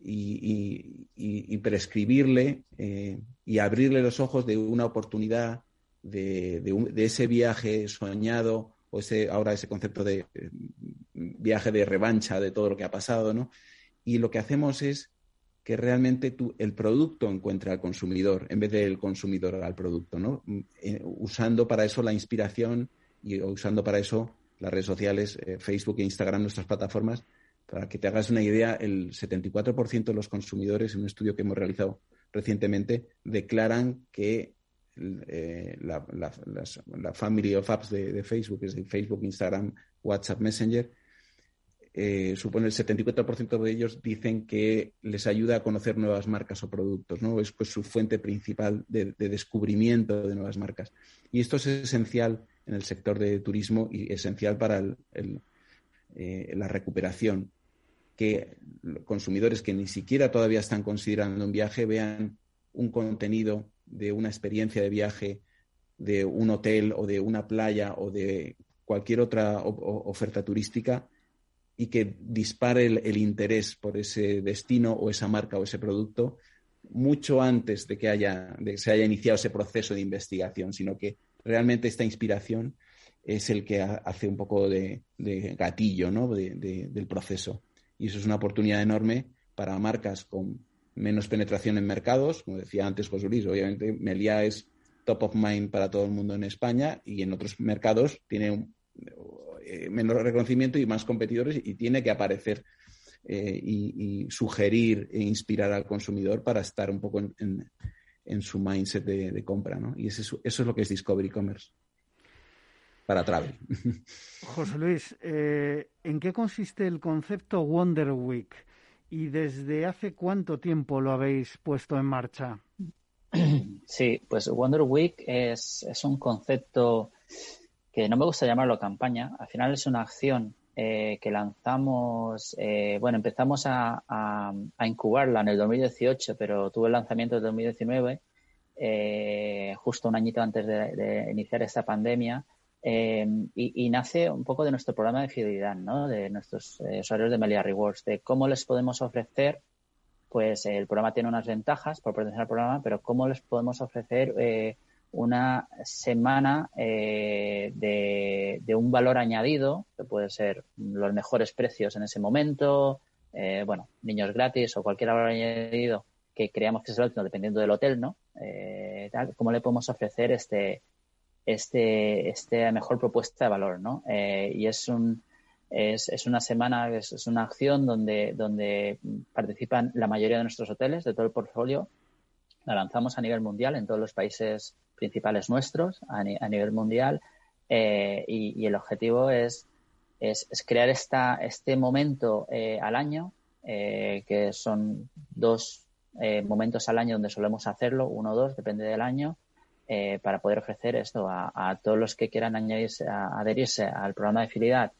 y, prescribirle eh, y abrirle los ojos de una oportunidad, de, ese viaje soñado o ese, ahora ese concepto de eh, viaje de revancha de todo lo que ha pasado, ¿no? Y lo que hacemos es que realmente tú, el producto encuentre al consumidor en vez del consumidor al producto, ¿no? Mm, eh, usando para eso la inspiración y usando para eso las redes sociales, eh, Facebook e Instagram, nuestras plataformas. Para que te hagas una idea, el 74% de los consumidores, en un estudio que hemos realizado recientemente, declaran que eh, la, family of apps de, de Facebook, es decir, Facebook, Instagram, WhatsApp, Messenger, eh, supone el 74% de ellos dicen que les ayuda a conocer nuevas marcas o productos, ¿no? Es pues, su fuente principal de, descubrimiento de nuevas marcas. Y esto es esencial en el sector de turismo y esencial para eh, la recuperación. Que consumidores que ni siquiera todavía están considerando un viaje vean un contenido de una experiencia de viaje, de un hotel o de una playa o de cualquier otra oferta turística y que dispare el, interés por ese destino o esa marca o ese producto mucho antes de que haya de se haya iniciado ese proceso de investigación, sino que realmente esta inspiración es el que hace un poco de, gatillo ¿no? del proceso. Y eso es una oportunidad enorme para marcas con menos penetración en mercados. Como decía antes José Luis, obviamente Melia es top of mind para todo el mundo en España y en otros mercados tiene eh, menos reconocimiento y más competidores y tiene que aparecer eh, y, sugerir e inspirar al consumidor para estar un poco en, su mindset de, compra. ¿no? Y eso es lo que es Discovery Commerce para Travel. José Luis, eh, ¿en qué consiste el concepto Wonder Week y desde hace cuánto tiempo lo habéis puesto en marcha? Sí, pues Wonder Week es, es un concepto que no me gusta llamarlo campaña, al final es una acción eh, que lanzamos, eh, bueno, empezamos a, incubarla en el 2018, pero tuvo el lanzamiento en 2019, eh, justo un añito antes de, iniciar esta pandemia, y, nace un poco de nuestro programa de fidelidad, ¿no? De nuestros usuarios de Melia Rewards, de cómo les podemos ofrecer, pues el programa tiene unas ventajas por pertenecer al programa, pero cómo les podemos ofrecer una semana eh, de, un valor añadido, que puede ser los mejores precios en ese momento, eh, bueno, niños gratis o cualquier valor añadido que creamos que es el óptimo dependiendo del hotel, ¿no? Eh, ¿Cómo le podemos ofrecer este, este, este mejor propuesta de valor, ¿no? y es un, es, es, una semana, es, una acción donde, donde participan la mayoría de nuestros hoteles, de todo el portfolio. La lanzamos a nivel mundial en todos los países principales nuestros a, nivel mundial eh, y, el objetivo es, es, crear esta, este momento eh, al año, eh, que son dos momentos al año donde solemos hacerlo, uno o dos, depende del año, para poder ofrecer esto a, todos los que quieran añadirse, adherirse al programa de fidelidad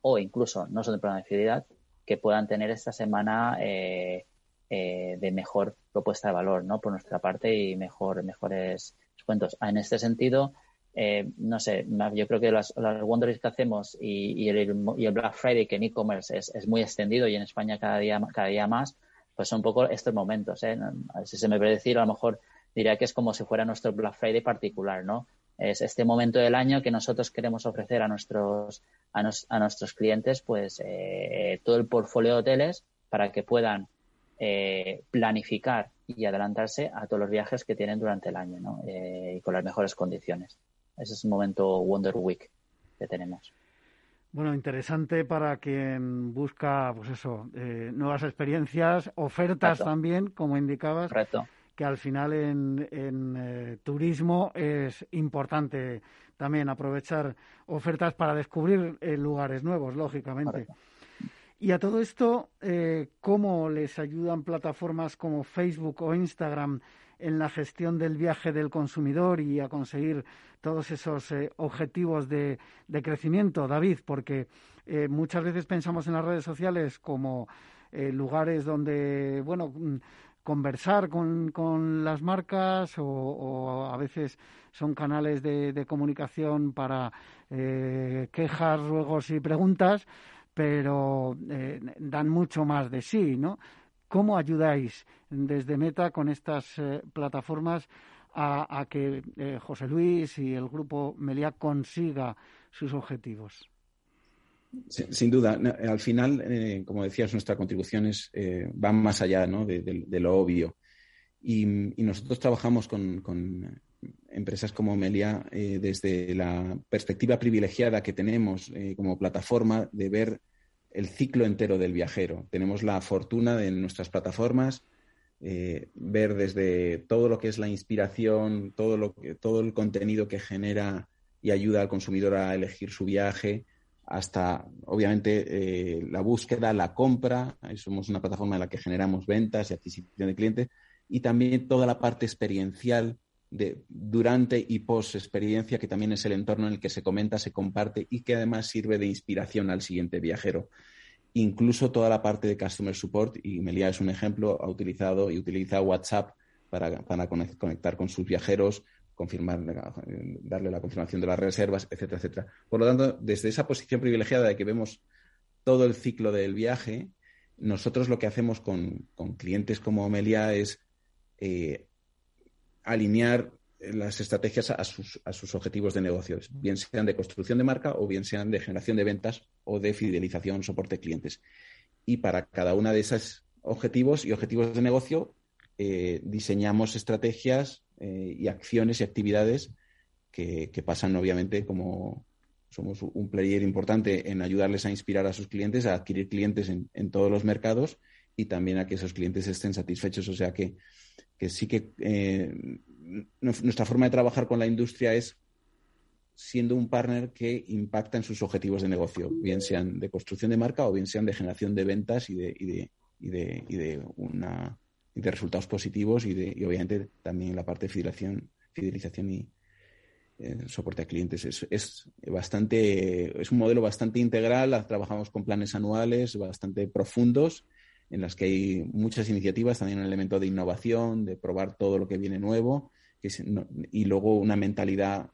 o incluso no son del programa de fidelidad, que puedan tener esta semana de mejor propuesta de valor, ¿no? Por nuestra parte y mejor, mejores cuentos. En este sentido, eh, no sé, yo creo que las, las que hacemos y, el, Black Friday, que en e-commerce es, muy extendido y en España cada día, cada día más, pues son un poco estos momentos. ¿eh? Si se me puede decir, a lo mejor diría que es como si fuera nuestro Black Friday particular, ¿no? Es este momento del año que nosotros queremos ofrecer a nuestros, a, nuestros clientes, pues eh, todo el portfolio de hoteles para que puedan eh, planificar y adelantarse a todos los viajes que tienen durante el año ¿no? Eh, y con las mejores condiciones. Ese es un momento Wonder Week que tenemos. Bueno, interesante para quien busca, pues eso, eh, nuevas experiencias, ofertas también, como indicabas, que al final en, en turismo es importante también aprovechar ofertas para descubrir lugares nuevos, lógicamente. Y a todo esto, eh, ¿cómo les ayudan plataformas como Facebook o Instagram en la gestión del viaje del consumidor y a conseguir todos esos eh, objetivos de, crecimiento, David? Porque eh, muchas veces pensamos en las redes sociales como lugares donde, bueno, conversar con, con las marcas o, a veces son canales de, comunicación para eh, quejas, ruegos y preguntas, pero eh, dan mucho más de sí, ¿no? ¿Cómo ayudáis desde Meta con estas eh, plataformas a, que José Luis y el grupo Meliá consiga sus objetivos? Sin, duda, al final, eh, como decías, nuestras contribuciones eh, van más allá de, lo obvio. Y, nosotros trabajamos con, empresas como Melia eh, desde la perspectiva privilegiada que tenemos como plataforma de ver el ciclo entero del viajero. Tenemos la fortuna de en nuestras plataformas ver desde todo lo que es la inspiración, todo, lo todo el contenido que genera y ayuda al consumidor a elegir su viaje, hasta, obviamente, eh, la búsqueda, la compra. Somos una plataforma en la que generamos ventas y adquisición de clientes. Y también toda la parte experiencial de durante y post experiencia, que también es el entorno en el que se comenta, se comparte y que además sirve de inspiración al siguiente viajero. Incluso toda la parte de Customer Support, y Melia es un ejemplo, ha utilizado y utiliza WhatsApp para, para conectar con sus viajeros, confirmar, darle la confirmación de las reservas, etcétera, etcétera. Por lo tanto, desde esa posición privilegiada de que vemos todo el ciclo del viaje, nosotros lo que hacemos con, clientes como Amelia es eh, alinear las estrategias a sus, a sus objetivos de negocios, bien sean de construcción de marca o bien sean de generación de ventas o de fidelización, soporte clientes. Y para cada uno de esos objetivos y objetivos de negocio, eh, diseñamos estrategias eh, y acciones y actividades que, pasan, obviamente, como somos un player importante en ayudarles a inspirar a sus clientes, a adquirir clientes en, todos los mercados y también a que esos clientes estén satisfechos. O sea que, sí que eh, nuestra forma de trabajar con la industria es siendo un partner que impacta en sus objetivos de negocio, bien sean de construcción de marca o bien sean de generación de ventas y de, y de, y de, y de una de resultados positivos y, de, obviamente también la parte de fidelización, fidelización y eh, soporte a clientes. Es, es, bastante, es un modelo bastante integral, trabajamos con planes anuales bastante profundos en las que hay muchas iniciativas, también un elemento de innovación, de probar todo lo que viene nuevo y luego una mentalidad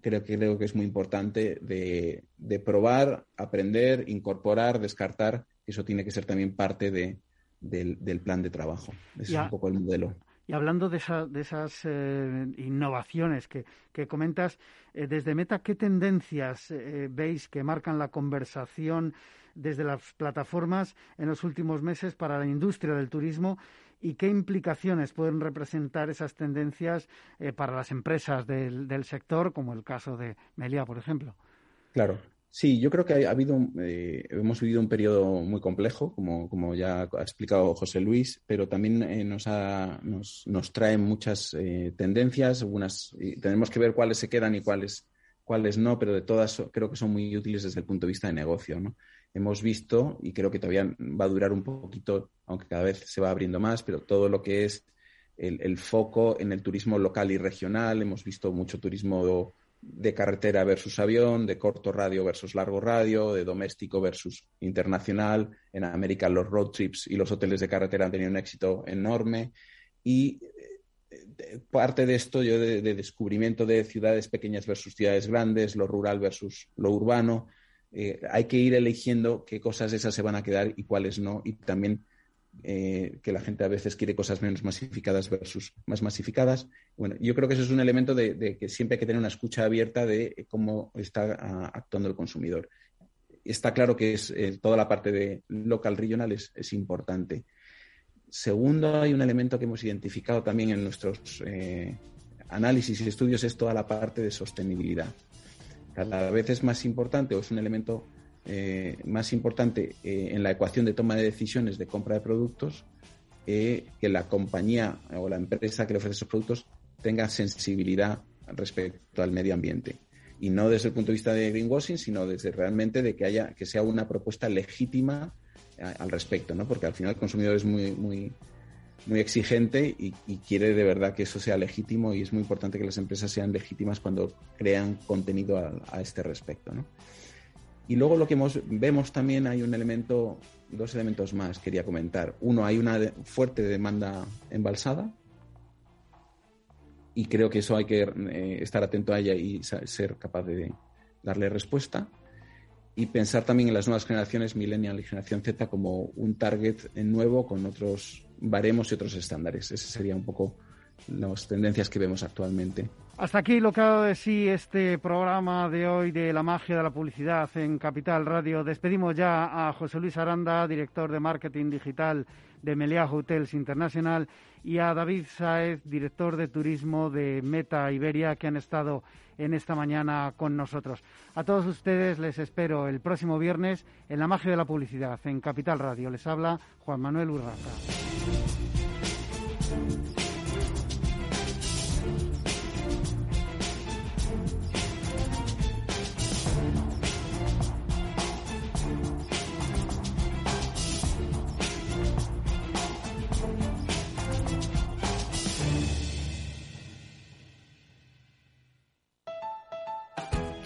creo que creo que es muy importante de, de, probar, aprender, incorporar, descartar. Eso tiene que ser también parte de, del, plan de trabajo. Ese es un poco el modelo. Y hablando de, de esas eh, innovaciones que, comentas, eh, desde Meta, ¿qué tendencias eh, veis que marcan la conversación desde las plataformas en los últimos meses para la industria del turismo y qué implicaciones pueden representar esas tendencias para las empresas del, del sector, como el caso de Melia, por ejemplo? Claro. Sí, yo creo que ha habido, eh, hemos vivido un periodo muy complejo, como, como ya ha explicado José Luis, pero también eh, nos, ha, nos, nos trae muchas eh, tendencias, algunas, tenemos que ver cuáles se quedan y cuáles, cuáles no, pero de todas creo que son muy útiles desde el punto de vista de negocio. Hemos visto, y creo que todavía va a durar un poquito, aunque cada vez se va abriendo más, pero todo lo que es el foco en el turismo local y regional, hemos visto mucho turismo de carretera versus avión, de corto radio versus largo radio, de doméstico versus internacional. En América los road trips y los hoteles de carretera han tenido un éxito enorme. Y eh, parte de esto yo de, descubrimiento de ciudades pequeñas versus ciudades grandes, lo rural versus lo urbano. Eh, hay que ir eligiendo qué cosas esas se van a quedar y cuáles no. Y también eh, que la gente a veces quiere cosas menos masificadas versus más masificadas. Bueno, yo creo que eso es un elemento de, que siempre hay que tener una escucha abierta de cómo está ah, actuando el consumidor. Está claro que es, eh, toda la parte de local regional es, importante. Segundo, hay un elemento que hemos identificado también en nuestros eh, análisis y estudios, es toda la parte de sostenibilidad. Cada vez es más importante o es un elemento eh, más importante eh, en la ecuación de toma de decisiones de compra de productos eh, que la compañía o la empresa que le ofrece esos productos tenga sensibilidad respecto al medio ambiente. Y no desde el punto de vista de greenwashing, sino desde realmente de que haya, que sea una propuesta legítima al respecto, ¿no? Porque al final el consumidor es muy, muy, muy exigente y, quiere de verdad que eso sea legítimo y es muy importante que las empresas sean legítimas cuando crean contenido a, a este respecto, ¿no? Y luego lo que vemos también hay un elemento, dos elementos más quería comentar. Uno, hay una fuerte demanda embalsada y creo que eso hay que eh, estar atento a ella y ser capaz de darle respuesta. Y pensar también en las nuevas generaciones, millennial y generación Z, como un target nuevo con otros baremos y otros estándares. Ese sería un poco las tendencias que vemos actualmente. Hasta aquí lo que ha dado de sí este programa de hoy de la magia de la publicidad en Capital Radio. Despedimos ya a José Luis Aranda, director de marketing digital de Meliá Hotels International, y a David Saez, director de turismo de Meta Iberia, que han estado en esta mañana con nosotros. A todos ustedes les espero el próximo viernes en la magia de la publicidad en Capital Radio. Les habla Juan Manuel Urraca.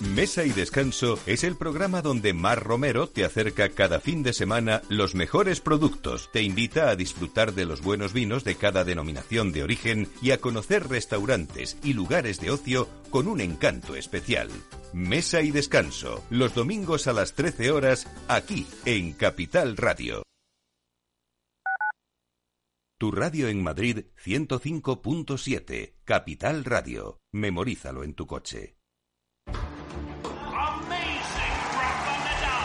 Mesa y Descanso es el programa donde Mar Romero te acerca cada fin de semana los mejores productos, te invita a disfrutar de los buenos vinos de cada denominación de origen y a conocer restaurantes y lugares de ocio con un encanto especial. Mesa y Descanso, los domingos a las 13 horas, aquí en Capital Radio. Tu radio en Madrid 105.7, Capital Radio. Memorízalo en tu coche.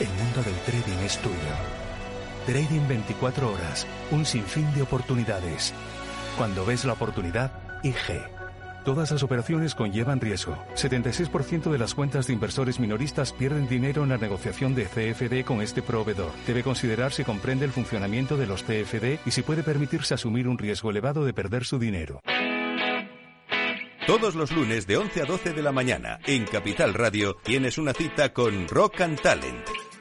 el mundo del trading es tuyo. Trading 24 horas, un sinfín de oportunidades. Cuando ves la oportunidad, IG. Todas las operaciones conllevan riesgo. 76% de las cuentas de inversores minoristas pierden dinero en la negociación de CFD con este proveedor. Debe considerar si comprende el funcionamiento de los CFD y si puede permitirse asumir un riesgo elevado de perder su dinero. Todos los lunes de 11 a 12 de la mañana en Capital Radio tienes una cita con Rock and Talent